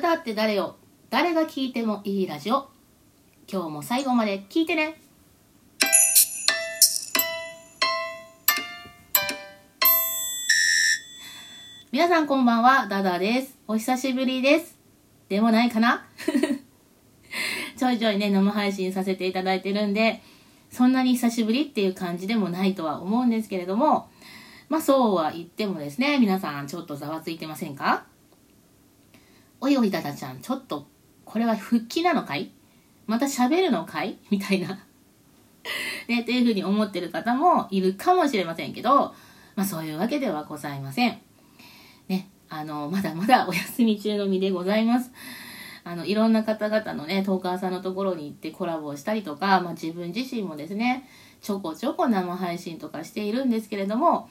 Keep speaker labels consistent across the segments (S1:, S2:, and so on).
S1: だって誰よ。誰が聞いてもいいラジオ。今日も最後まで聞いてね。皆さんこんばんは。ダダです。お久しぶりです。でもないかな？ちょいちょいね生配信させていただいてるんでそんなに久しぶりっていう感じでもないとは思うんですけれども。まあそうは言ってもですね皆さんちょっとざわついてませんか？おいおいダダちゃんちょっとこれは復帰なのかい？また喋るのかい？みたいなね、っていうふうに思ってる方もいるかもしれませんけど、まあそういうわけではございません。ね、あの、まだまだお休み中の身でございます。あの、いろんな方々のね、トーカーさんのところに行ってコラボをしたりとか、まあ自分自身もですね、ちょこちょこ生配信とかしているんですけれども、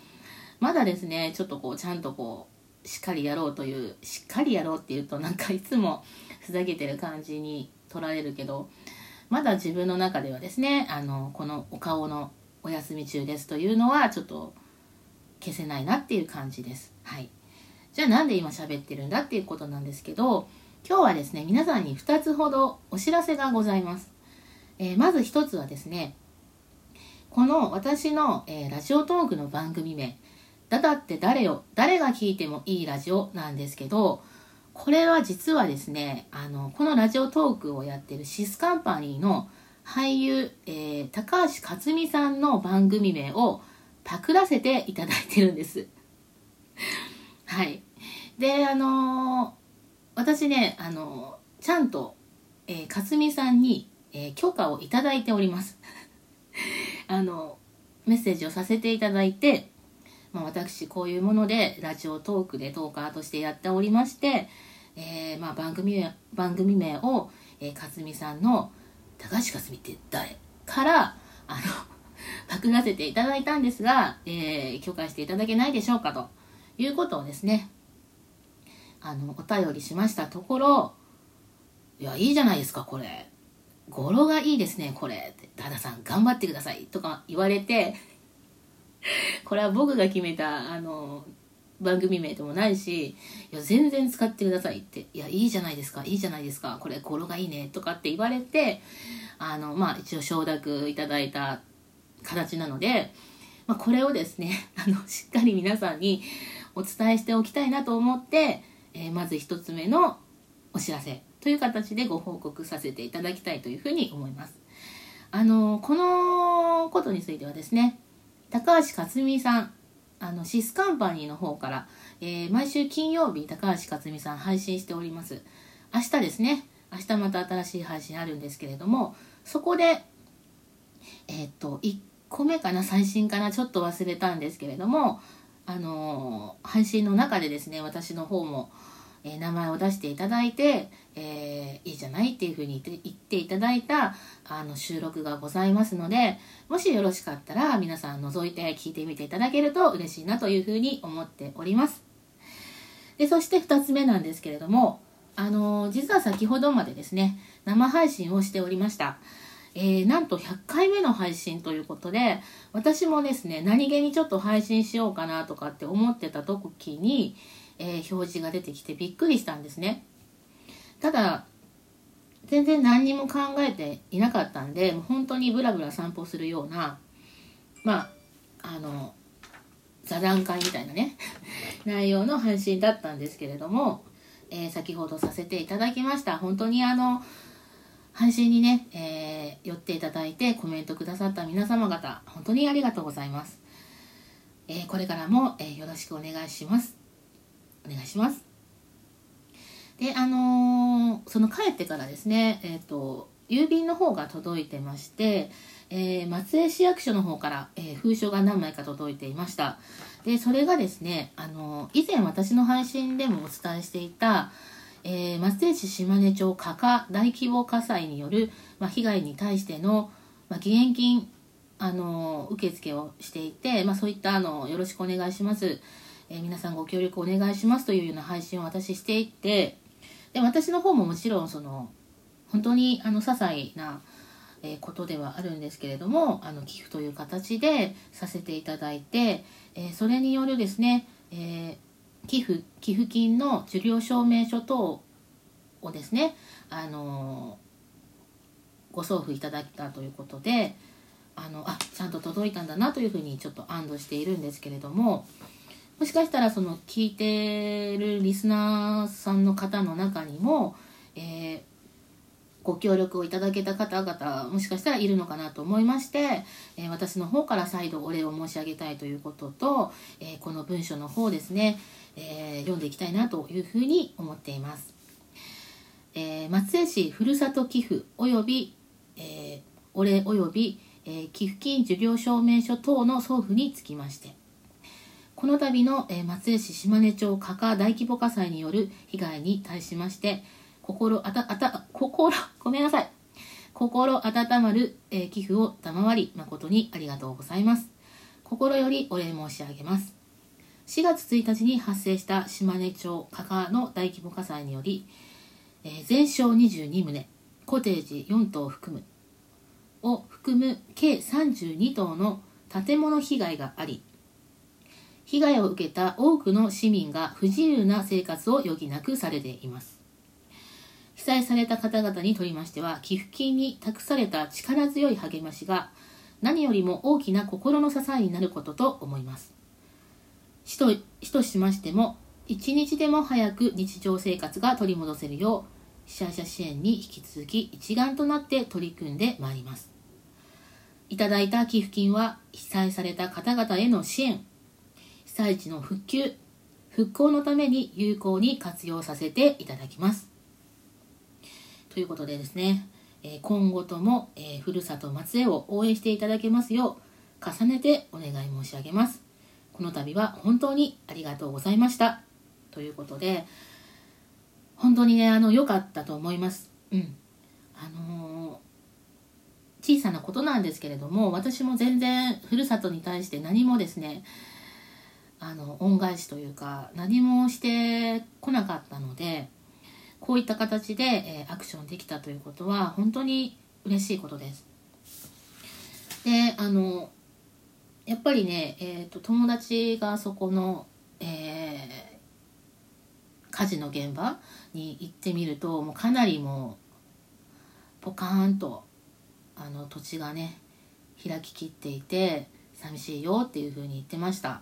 S1: まだですね、ちょっとこう、ちゃんとこう、しっかりやろうという、しっかりやろうっていうとなんかいつもふざけてる感じに取られるけど、まだ自分の中ではですね、あの、このお顔のお休み中ですというのはちょっと消せないなっていう感じです。はい。じゃあなんで今喋ってるんだっていうことなんですけど、今日はですね、皆さんに2つほどお知らせがございます。えー、まず1つはですね、この私の、えー、ラジオトークの番組名、だだって誰よ、誰が聞いてもいいラジオなんですけど、これは実はですね、あの、このラジオトークをやってるシスカンパニーの俳優、えー、高橋克実さんの番組名をパクらせていただいてるんです。はい。で、あのー、私ね、あのー、ちゃんと、えー、克実さんに、え許可をいただいております。あのメッセージをさせていただいて、まあ、私こういうものでラジオトークでトーカーとしてやっておりまして、えー、まあ、番組番組名を、えー、かすみさんの「高橋かすみって誰?」からあの パクらせていただいたんですが、えー、許可していただけないでしょうかということをですねあのお便りしました。ところ「いやいいじゃないですかこれ。語呂がいいですねこれ」「ダダさん頑張ってください」とか言われて これは僕が決めたあの番組名でもないし、いや、全然使ってくださいって、いや、いいじゃないですか、いいじゃないですか、これ語呂がいいね、とかって言われて、あの、まあ、一応承諾いただいた形なので、まあ、これをですね、あの、しっかり皆さんにお伝えしておきたいなと思って、えー、まず一つ目のお知らせという形でご報告させていただきたいというふうに思います。あの、このことについてはですね、高橋克実さん、あのシスカンパニーの方から、えー、毎週金曜日高橋克実さん配信しております。明日ですね。明日また新しい配信あるんですけれどもそこでえー、っと1個目かな最新かなちょっと忘れたんですけれどもあのー、配信の中でですね私の方も、え、名前を出していただいて、えー、いいじゃないっていうふうに言っていただいたあの収録がございますのでもしよろしかったら皆さん覗いて聞いてみていただけると嬉しいなというふうに思っております。でそして2つ目なんですけれどもあの実は先ほどまでですね生配信をしておりました。えー、なんと100回目の配信ということで私もですね何気にちょっと配信しようかなとかって思ってた時に、えー、表示が出てきてびっくりしたんですね。ただ、全然何にも考えていなかったんで、もう本当にブラブラ散歩するような、まあ、あの、座談会みたいなね、内容の配信だったんですけれども、えー、先ほどさせていただきました。本当にあの、配信にね、えー、寄っていただいてコメントくださった皆様方、本当にありがとうございます。えー、これからも、えよろしくお願いします。お願いします。で、あのー、その帰ってからですね、え、ー、と、郵便の方が届いてまして、えー、松江市役所の方から、えー、封書が何枚か届いていました。で、それがですね、あの以前私の配信でもお伝えしていた、え、松江市島根町加賀大規模火災による、まあ、被害に対しての、まあ、義援金、あの受付をしていて、まあ、そういったあのよろしくお願いします、え、皆さんご協力お願いしますというような配信を私していってで私の方ももちろんその本当にあの些細なえことではあるんですけれどもあの寄付という形でさせていただいて、えそれによるですね、えー寄付寄付金の受領証明書等をですねあのご送付いただいたということであのあちゃんと届いたんだなというふうにちょっと安堵しているんですけれどももしかしたらその聞いてるリスナーさんの方の中にも、えー、ご協力をいただけた方々もしかしたらいるのかなと思いまして、えー、私の方から再度お礼を申し上げたいということと、えー、この文書の方ですね、え読んでいきたいなというふうに思っています。え松江市ふるさと寄付及び、えお礼及び、え寄付金受領証明書等の送付につきましてこの度の、え松江市島根町加賀大規模火災による被害に対しまして心あたあた心ごめんなさい。心温まる、え寄付を賜り誠にありがとうございます。心よりお礼申し上げます。4月1日に発生した島根町加賀の大規模火災により、えー、全焼22棟コテージ4棟を含むを含む計32棟の建物被害があり被害を受けた多くの市民が不自由な生活を余儀なくされています。被災された方々にとりましては寄付金に託された力強い励ましが何よりも大きな心の支えになることと思います。市と市としましても一日でも早く日常生活が取り戻せるよう被災者支援に引き続き一丸となって取り組んでまいります。いただいた寄付金は被災された方々への支援災地の復旧復興のために有効に活用させていただきますということでですね今後ともふるさと松江を応援していただけますよう重ねてお願い申し上げますこの度は本当にありがとうございましたということで本当にね、あの、良かったと思います。うん。あのー、小さなことなんですけれども、私も全然、ふるさとに対して何もですね、あの、恩返しというか、何もしてこなかったので、こういった形で、えー、アクションできたということは、本当に嬉しいことです。で、あの、やっぱりね、え、ー、と、友達がそこの、えー火事の現場に行ってみるともうかなりもうポカーンとあの土地がね開ききっていて寂しいよっていう風に言ってました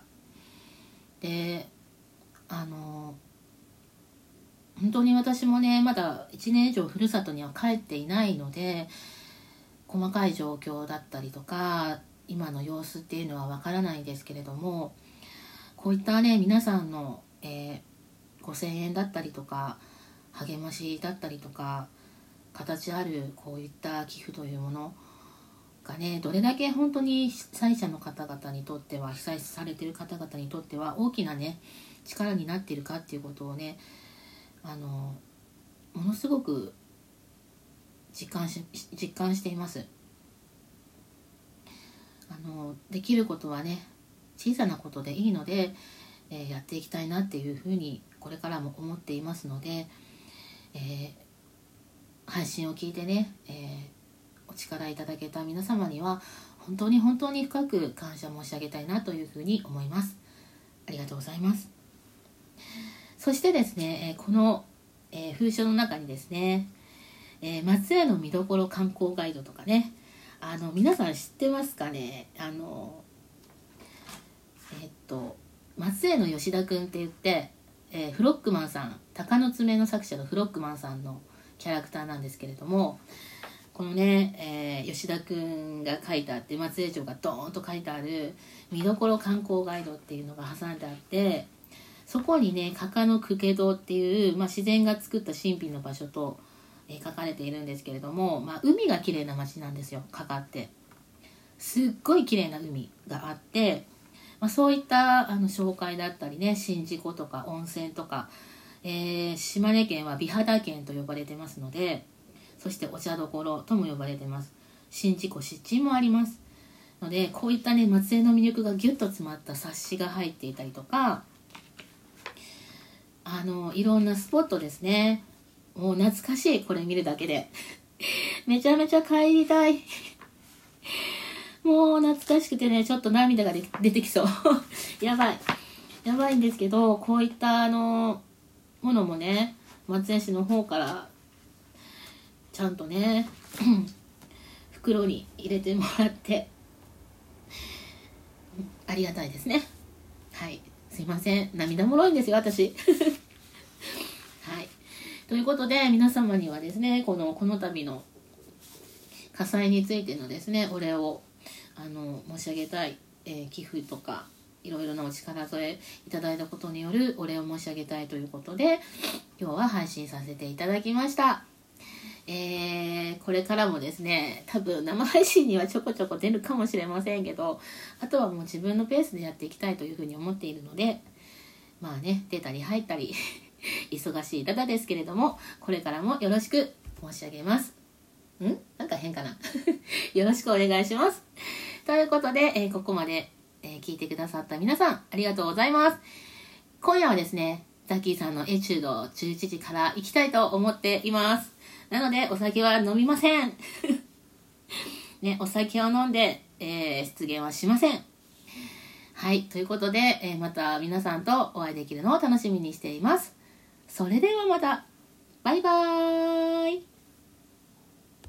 S1: であの本当に私もねまだ1年以上ふるさとには帰っていないので細かい状況だったりとか今の様子っていうのはわからないんですけれどもこういったね皆さんの、えー、5,000円だったりとか励ましだったりとか形あるこういった寄付というものがね。どれだけ本当に被災者の方々にとっては被災されてる方々にとっては大きなね力になっているかっていうことをねあのものすごく実感し実感しています。あのできることはね小さなことでいいので、えー、やっていきたいなっていうふうにこれからも思っていますので、えー、配信を聞いてね、えー、力いただけた皆様には本当に本当に深く感謝申し上げたいなというふうに思います。ありがとうございます。そしてですねこの、えー、封書の中にですね、え松江の見どころ観光ガイドとかねあの皆さん知ってますかね？あのえっと松江の吉田くんって言ってえー、フロックマンさん鷹の爪の作者のフロックマンさんのキャラクターなんですけれどもこのね、えー、吉田くんが書いてあって松江城がドーンと書いてある見どころ観光ガイドっていうのが挟んであってそこにね加賀の公家堂っていう、まあ、自然が作った神秘の場所と、えー、書かれているんですけれども、まあ、海が綺麗な町なんですよ加賀って。すっごい綺麗な海があってまあ、そういったあの紹介だったりね宍道湖とか温泉とか、えー、島根県は美肌県と呼ばれてますのでそしてお茶どころとも呼ばれてます。宍道湖湿地もあります。のでこういったね松江の魅力がギュッと詰まった冊子が入っていたりとかあのいろんなスポットですね。もう懐かしいこれ見るだけで。めちゃめちゃ帰りたい。もう懐かしくてね、ちょっと涙が出てきそう。やばい。やばいんですけど、こういったあの、ものもね、松江市の方からちゃんとね 袋に入れてもらってありがたいですね。はい。すいません。涙もろいんですよ私。はい。ということで皆様にはですねこのこの度の火災についてのですねお礼をあの申し上げたい、えー、寄付とかいろいろなお力添えいただいたことによるお礼を申し上げたいということで今日は配信させていただきましたえー、これからもですね多分生配信にはちょこちょこ出るかもしれませんけどあとはもう自分のペースでやっていきたいというふうに思っているのでまあね出たり入ったり 忙しいダダですけれどもこれからもよろしく申し上げます。ん？なんか変かな？よろしくお願いします。ということで、えー、ここまで、えー、聞いてくださった皆さんありがとうございます。今夜はですねザッキーさんのエチュード11時から行きたいと思っていますなので、お酒は飲みません。ね、お酒を飲んで、えー、出現はしません。はい、ということで、えー、また皆さんとお会いできるのを楽しみにしています。それではまた、バイバーイ